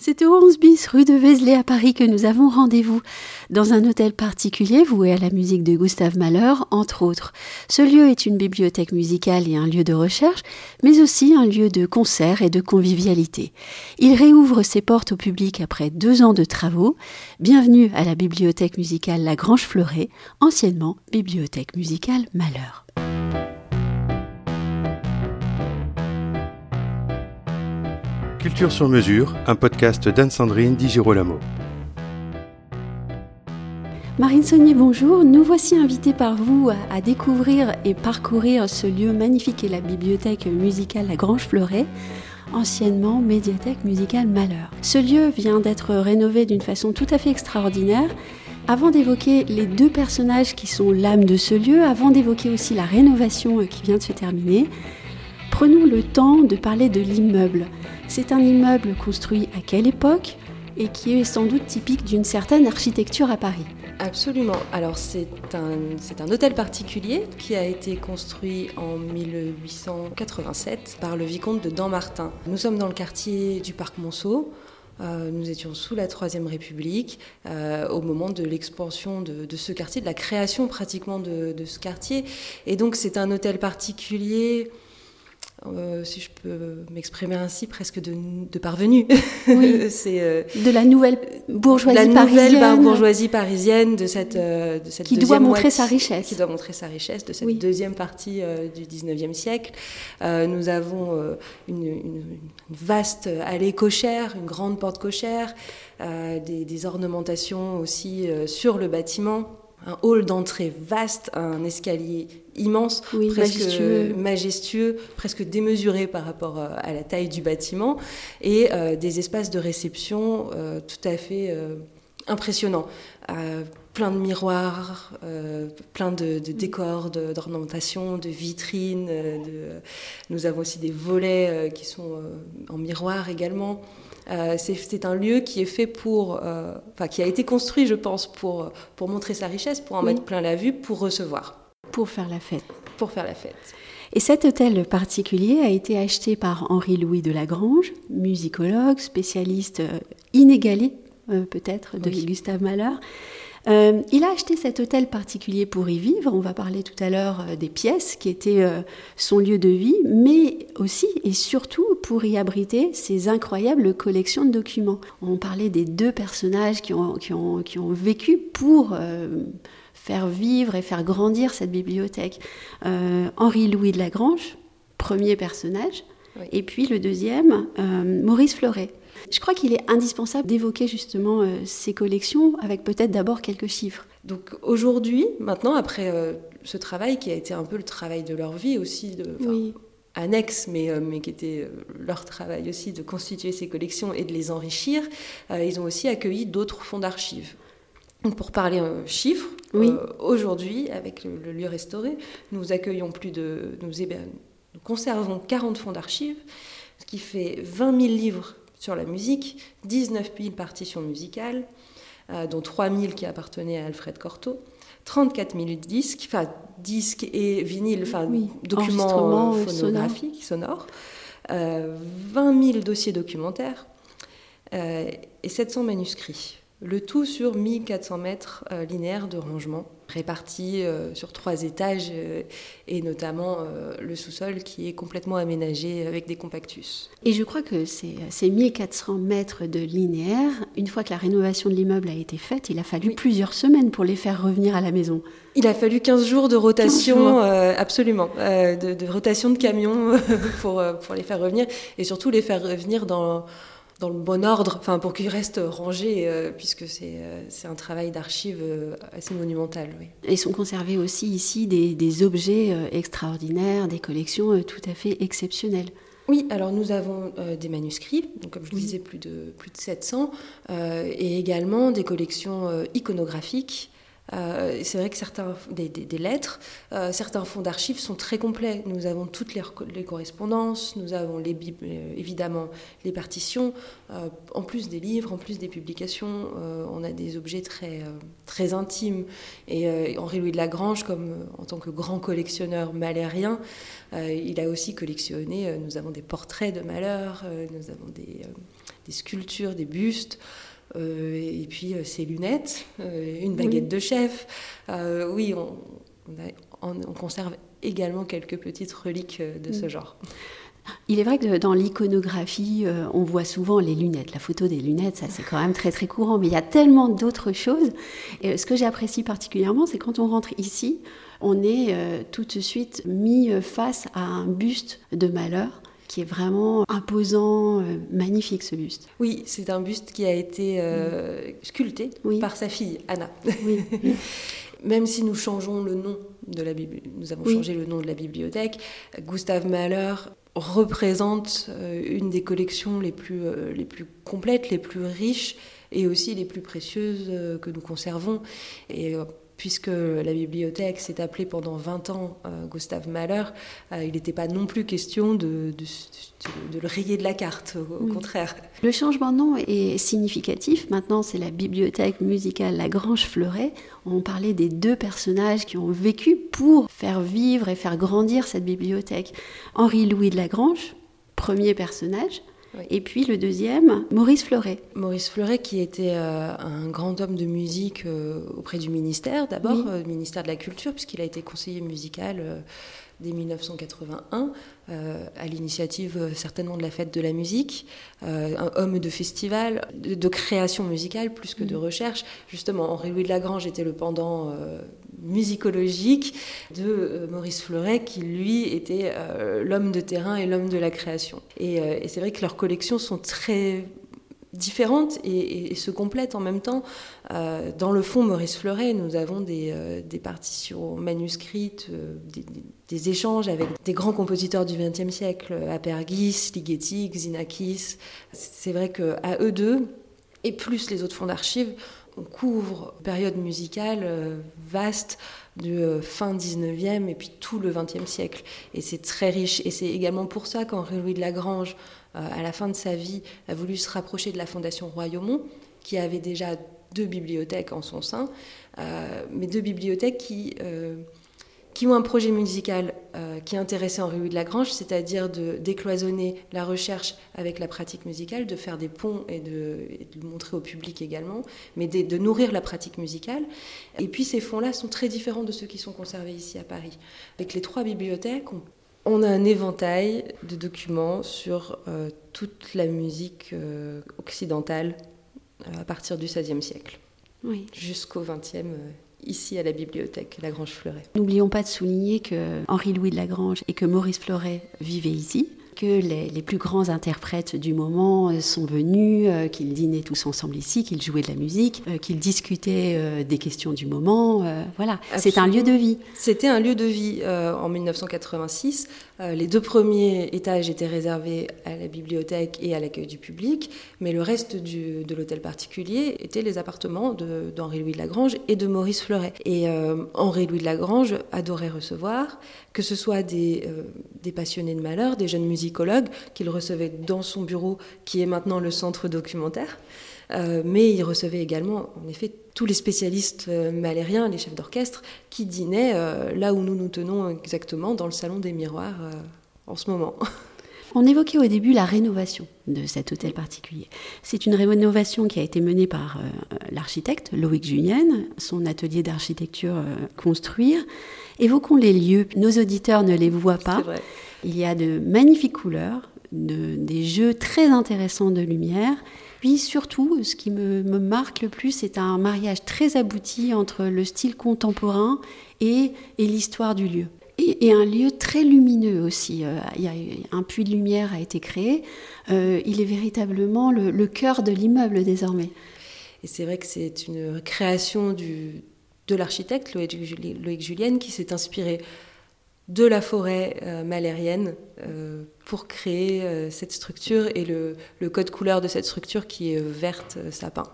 C'est au 11 bis rue de Vézelay à Paris que nous avons rendez-vous dans un hôtel particulier voué à la musique de Gustave Mahler, entre autres. Ce lieu est une bibliothèque musicale et un lieu de recherche, mais aussi un lieu de concert et de convivialité. Il réouvre ses portes au public après deux ans de travaux. Bienvenue à la bibliothèque musicale La Grange Fleuret, anciennement bibliothèque musicale Mahler. Culture sur mesure, un podcast d'Anne-Sandrine Di Girolamo. Marine Saunier, bonjour. Nous voici invités par vous à, découvrir et parcourir ce lieu magnifique et la bibliothèque musicale La Grange Fleuret, anciennement médiathèque musicale Malheur. Ce lieu vient d'être rénové d'une façon tout à fait extraordinaire. Avant d'évoquer les deux personnages qui sont l'âme de ce lieu, avant d'évoquer aussi la rénovation qui vient de se terminer, prenons le temps de parler de l'immeuble. C'est un immeuble construit à quelle époque et qui est sans doute typique d'une certaine architecture à Paris? Absolument. Alors c'est un, un hôtel particulier qui a été construit en 1887 par le vicomte de Dampmartin. Nous sommes dans le quartier du Parc Monceau. Euh, nous étions sous la Troisième République euh, au moment de l'expansion de, ce quartier, de la création pratiquement de ce quartier. Et donc c'est un hôtel particulier euh, si je peux m'exprimer ainsi, presque de, de parvenu. Oui. c'est euh, de la nouvelle bourgeoisie la parisienne. nouvelle bourgeoisie parisienne de cette, euh, de cette qui doit montrer sa richesse. Qui doit montrer sa richesse de cette deuxième partie du 19e siècle. nous avons une, une, vaste allée cochère, une grande porte cochère, des, des, ornementations aussi sur le bâtiment un hall d'entrée vaste, un escalier immense, presque majestueux. presque démesuré par rapport euh, à la taille du bâtiment, et euh, des espaces de réception euh, tout à fait impressionnants. plein de miroirs, plein de, décors, d'ornementation, de, vitrines. Nous avons aussi des volets qui sont en miroir également. Euh, c'est un lieu qui est fait pour, euh, enfin qui a été construit, je pense, pour, pour montrer sa richesse, pour en mettre plein la vue, pour recevoir. Pour faire la fête. Pour faire la fête. Et cet hôtel particulier a été acheté par Henri-Louis de Lagrange, musicologue, spécialiste euh, inégalé peut-être de Gustave Mahler, euh, il a acheté cet hôtel particulier pour y vivre. On va parler tout à l'heure euh, des pièces qui étaient euh, son lieu de vie, mais aussi et surtout pour y abriter ses incroyables collections de documents. On parlait des deux personnages qui ont, qui ont, qui ont vécu pour faire vivre et faire grandir cette bibliothèque. Henri-Louis de Lagrange, premier personnage, et puis le deuxième, Maurice Fleuret. Je crois qu'il est indispensable d'évoquer justement euh, ces collections avec peut-être d'abord quelques chiffres. Donc aujourd'hui, maintenant, après euh, ce travail qui a été un peu le travail de leur vie aussi, de, annexe, mais, euh, mais qui était leur travail aussi de constituer ces collections et de les enrichir, ils ont aussi accueilli d'autres fonds d'archives. pour parler chiffres, aujourd'hui, avec le, lieu restauré, nous accueillons plus de. Nous, nous conservons 40 fonds d'archives, ce qui fait 20 000 livres sur la musique, 19 000 partitions musicales, euh, dont 3 000 qui appartenaient à Alfred Cortot, 34 000 disques, enfin disques et vinyles, enfin documents phonographiques, sonores, euh, 20 000 dossiers documentaires euh, et 700 manuscrits. Le tout sur 1400 mètres euh, linéaires de rangement répartis euh, sur trois étages euh, et notamment le sous-sol qui est complètement aménagé avec des compactus. Et je crois que ces, ces 1400 mètres de linéaire, une fois que la rénovation de l'immeuble a été faite, il a fallu plusieurs semaines pour les faire revenir à la maison. Il a fallu 15 jours de rotation, absolument, de, de, rotation de camions pour, pour les faire revenir et surtout les faire revenir dans dans le bon ordre, enfin pour qu'ils restent rangés, euh, puisque euh, c'est un travail d'archives euh, assez monumental. Oui. Et sont conservés aussi ici des, des objets extraordinaires, des collections tout à fait exceptionnelles. Oui, alors nous avons des manuscrits, donc comme je le disais, plus de, plus de 700, et également des collections iconographiques Euh, c'est vrai que certains des, lettres, euh, certains fonds d'archives sont très complets. Nous avons toutes les, correspondances, nous avons les, évidemment les partitions, en plus des livres, en plus des publications, on a des objets très très intimes. Et Henri Louis de Lagrange, comme en tant que grand collectionneur malérien, il a aussi collectionné. nous avons des portraits de malheur, nous avons des sculptures, des bustes. Euh, et puis euh, ses lunettes, euh, une baguette de chef. oui, on, conserve également quelques petites reliques de ce mm. genre. Il est vrai que dans l'iconographie, on voit souvent les lunettes. La photo des lunettes, ça c'est quand même très très courant. Mais il y a tellement d'autres choses. Et ce que j'apprécie particulièrement, c'est quand on rentre ici, on est tout de suite mis face à un buste de malheur qui est vraiment imposant, euh, magnifique ce buste. Oui, c'est un buste qui a été euh, sculpté par sa fille Anna. Oui. Même si nous changeons le nom de la nous avons changé le nom de la bibliothèque, Gustave Mahler représente euh, une des collections les plus, les plus complètes, les plus riches et aussi les plus précieuses que nous conservons. Et puisque la bibliothèque s'est appelée pendant 20 ans euh, Gustave Mahler, euh, il n'était pas non plus question de, de, le rayer de la carte, au, contraire. Le changement de nom est significatif. Maintenant, c'est la bibliothèque musicale Lagrange Fleuret. On parlait des deux personnages qui ont vécu pour faire vivre et faire grandir cette bibliothèque. Henri-Louis de Lagrange, premier personnage, et puis le deuxième, Maurice Fleuret. Maurice Fleuret, qui était euh, un grand homme de musique euh, auprès du ministère, d'abord, le euh, ministère de la Culture, puisqu'il a été conseiller musical dès 1981, euh, à l'initiative euh, certainement de la fête de la musique, euh, un homme de festival, de, création musicale plus que de mm. recherche. Justement, Henri-Louis de Lagrange était le pendant musicologique de Maurice Fleuret, qui lui était l'homme de terrain et l'homme de la création. Et, et c'est vrai que leurs collections sont très différentes et, se complètent en même temps. Euh, dans le fond, Maurice Fleuret, nous avons des, euh, partitions manuscrites, euh, des, échanges avec des grands compositeurs du XXe siècle, Apergis, Ligeti, Xenakis. C'est vrai qu'à eux deux, et plus les autres fonds d'archives, on couvre une période musicale vaste de fin 19e et puis tout le 20e siècle. Et c'est très riche. Et c'est également pour ça qu'Henri Louis de Lagrange à la fin de sa vie, a voulu se rapprocher de la Fondation Royaumont, qui avait déjà deux bibliothèques en son sein, euh, mais deux bibliothèques qui, euh, qui ont un projet musical qui intéressait Henri Louis de Lagrange, c'est-à-dire de décloisonner la recherche avec la pratique musicale, de faire des ponts et de, le montrer au public également, mais de, de, nourrir la pratique musicale. Et puis ces fonds-là sont très différents de ceux qui sont conservés ici à Paris. Avec les trois bibliothèques, on on a un éventail de documents sur euh, toute la musique euh, occidentale euh, à partir du XVIe siècle. Jusqu'au XXe ici à la bibliothèque Lagrange Fleuret. N'oublions pas de souligner que Henri-Louis de Lagrange et que Maurice Fleuret vivaient ici que les, plus grands interprètes du moment euh, sont venus, euh, qu'ils dînaient tous ensemble ici, qu'ils jouaient de la musique, euh, qu'ils discutaient des questions du moment. voilà, c'est un lieu de vie. C'était un lieu de vie en 1986. les deux premiers étages étaient réservés à la bibliothèque et à l'accueil du public, mais le reste de l'hôtel particulier était les appartements d'Henri-Louis de Lagrange et de Maurice Fleuret. Et Henri-Louis de Lagrange adorait recevoir, que ce soit des, des passionnés de malheur, des jeunes musiciens qu'il recevait dans son bureau, qui est maintenant le centre documentaire. Euh, mais il recevait également, en effet, tous les spécialistes euh, malériens, les chefs d'orchestre, qui dînaient euh, là où nous nous tenons exactement, dans le salon des miroirs en ce moment. On évoquait au début la rénovation de cet hôtel particulier. C'est une rénovation qui a été menée par l'architecte Loïc Julien, son atelier d'architecture Construire. Évoquons les lieux. Nos auditeurs ne les voient pas. Vrai. Il y a de magnifiques couleurs, des jeux très intéressants de lumière. Puis surtout, ce qui me, marque le plus, c'est un mariage très abouti entre le style contemporain et, l'histoire du lieu. Et, un lieu très lumineux aussi. Euh, y a, un puits de lumière a été créé. Euh, il est véritablement le, cœur de l'immeuble désormais. Et c'est vrai que c'est une création de l'architecte Loïc Julienne qui s'est inspiré de la forêt euh, malérienne euh, pour créer euh, cette structure et le, code couleur de cette structure qui est verte sapin.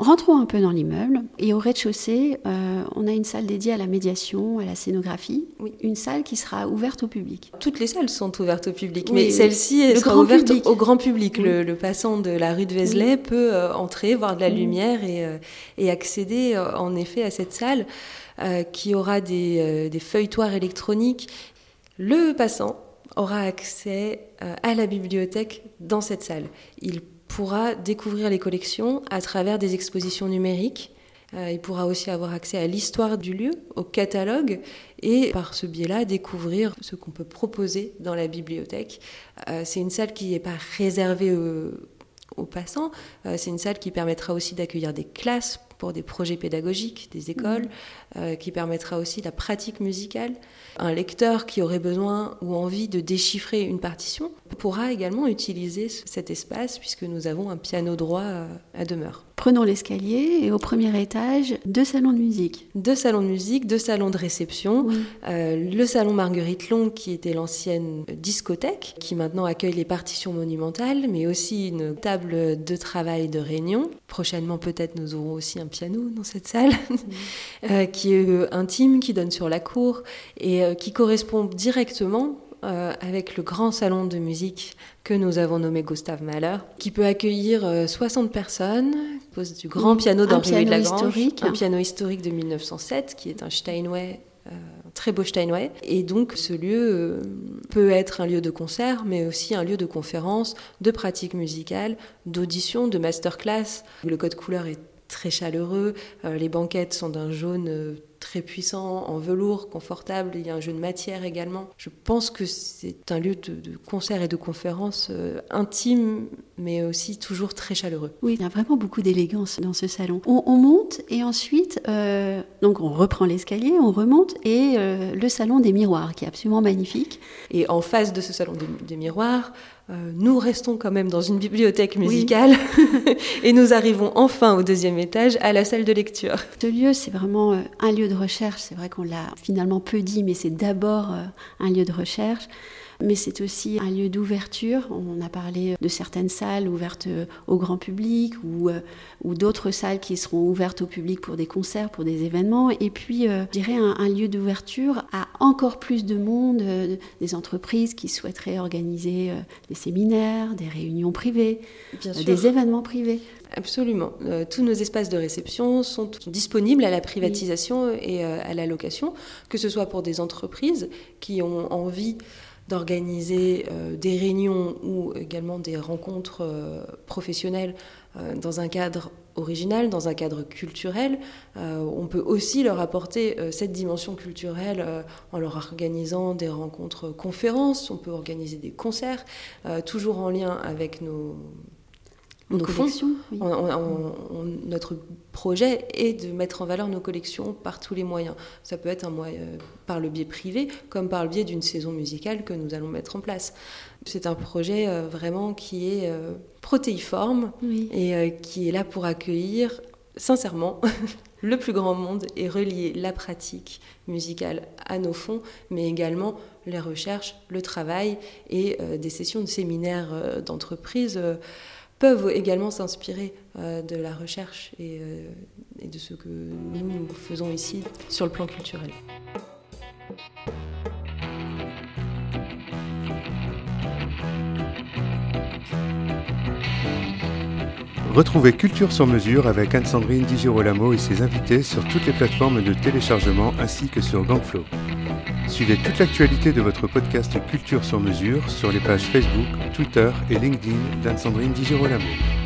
Rentrons un peu dans l'immeuble. Et au rez-de-chaussée, euh, on a une salle dédiée à la médiation, à la scénographie. Oui. Une salle qui sera ouverte au public. Toutes les salles sont ouvertes au public, mais celle-ci sera ouverte au grand public. Le, passant de la rue de Vézelay peut euh, entrer, voir de la lumière et, euh, et accéder en effet à cette salle qui aura des, des feuilletoirs électroniques. Le passant aura accès à la bibliothèque dans cette salle. Il pourra découvrir les collections à travers des expositions numériques. Euh, il pourra aussi avoir accès à l'histoire du lieu, au catalogue, et par ce biais-là découvrir ce qu'on peut proposer dans la bibliothèque. Euh, c'est une salle qui n'est pas réservée aux, passants, euh, c'est une salle qui permettra aussi d'accueillir des classes pour des projets pédagogiques, des écoles, mmh. qui permettra aussi la pratique musicale. Un lecteur qui aurait besoin ou envie de déchiffrer une partition pourra également utiliser cet espace puisque nous avons un piano droit à demeure. Prenons l'escalier et au premier étage, deux salons de musique. Deux salons de musique, deux salons de réception. Euh, le salon Marguerite Long, qui était l'ancienne discothèque, qui maintenant accueille les partitions monumentales, mais aussi une table de travail de réunion. Prochainement, peut-être, nous aurons aussi un piano dans cette salle, euh, qui est euh, intime, qui donne sur la cour et qui correspond directement euh, avec le grand salon de musique que nous avons nommé Gustave Mahler, qui peut accueillir 60 euh, personnes, du grand piano d'Henri de Lagrange, historique. un piano historique de 1907 qui est un Steinway euh, très beau Steinway. Et donc ce lieu peut être un lieu de concert, mais aussi un lieu de conférence, de pratique musicale, d'audition, de masterclass. Le code couleur est très chaleureux, les banquettes sont d'un jaune très puissant, en velours, confortable. Il y a un jeu de matière également. Je pense que c'est un lieu de, concert et de conférence euh, intime, mais aussi toujours très chaleureux. Oui, il y a vraiment beaucoup d'élégance dans ce salon. On, monte et ensuite, euh, donc on reprend l'escalier, on remonte et euh, le salon des miroirs, qui est absolument magnifique. Et en face de ce salon des miroirs, euh, nous restons quand même dans une bibliothèque musicale et nous arrivons enfin au deuxième étage à la salle de lecture. Ce lieu, c'est vraiment un lieu de recherche. C'est vrai qu'on l'a finalement peu dit, mais c'est d'abord un lieu de recherche mais c'est aussi un lieu d'ouverture. On a parlé de certaines salles ouvertes au grand public ou, euh, ou d'autres salles qui seront ouvertes au public pour des concerts, pour des événements. Et puis, euh, je dirais, un, lieu d'ouverture à encore plus de monde, euh, des entreprises qui souhaiteraient organiser des séminaires, des réunions privées, des événements privés. Absolument. tous nos espaces de réception sont disponibles à la privatisation et à la location, que ce soit pour des entreprises qui ont envie d'organiser euh, des réunions ou également des rencontres euh, professionnelles euh, dans un cadre original, dans un cadre culturel. on peut aussi leur apporter cette dimension culturelle en leur organisant des rencontres conférences, on peut organiser des concerts, toujours en lien avec nos nos fonds. notre projet est de mettre en valeur nos collections par tous les moyens. Ça peut être un moyen, euh, par le biais privé, comme par le biais d'une saison musicale que nous allons mettre en place. C'est un projet euh, vraiment qui est euh, protéiforme et qui est là pour accueillir sincèrement le plus grand monde et relier la pratique musicale à nos fonds, mais également les recherches, le travail et des sessions de séminaires d'entreprise peuvent également s'inspirer euh, de la recherche euh, et, de ce que nous, nous faisons ici sur le plan culturel. Retrouvez Culture sur mesure avec Anne-Sandrine Di Girolamo et ses invités sur toutes les plateformes de téléchargement ainsi que sur Gangflow. Suivez toute l'actualité de votre podcast Culture sur mesure sur les pages Facebook, Twitter et LinkedIn d'Anne-Sandrine Di Girolamo.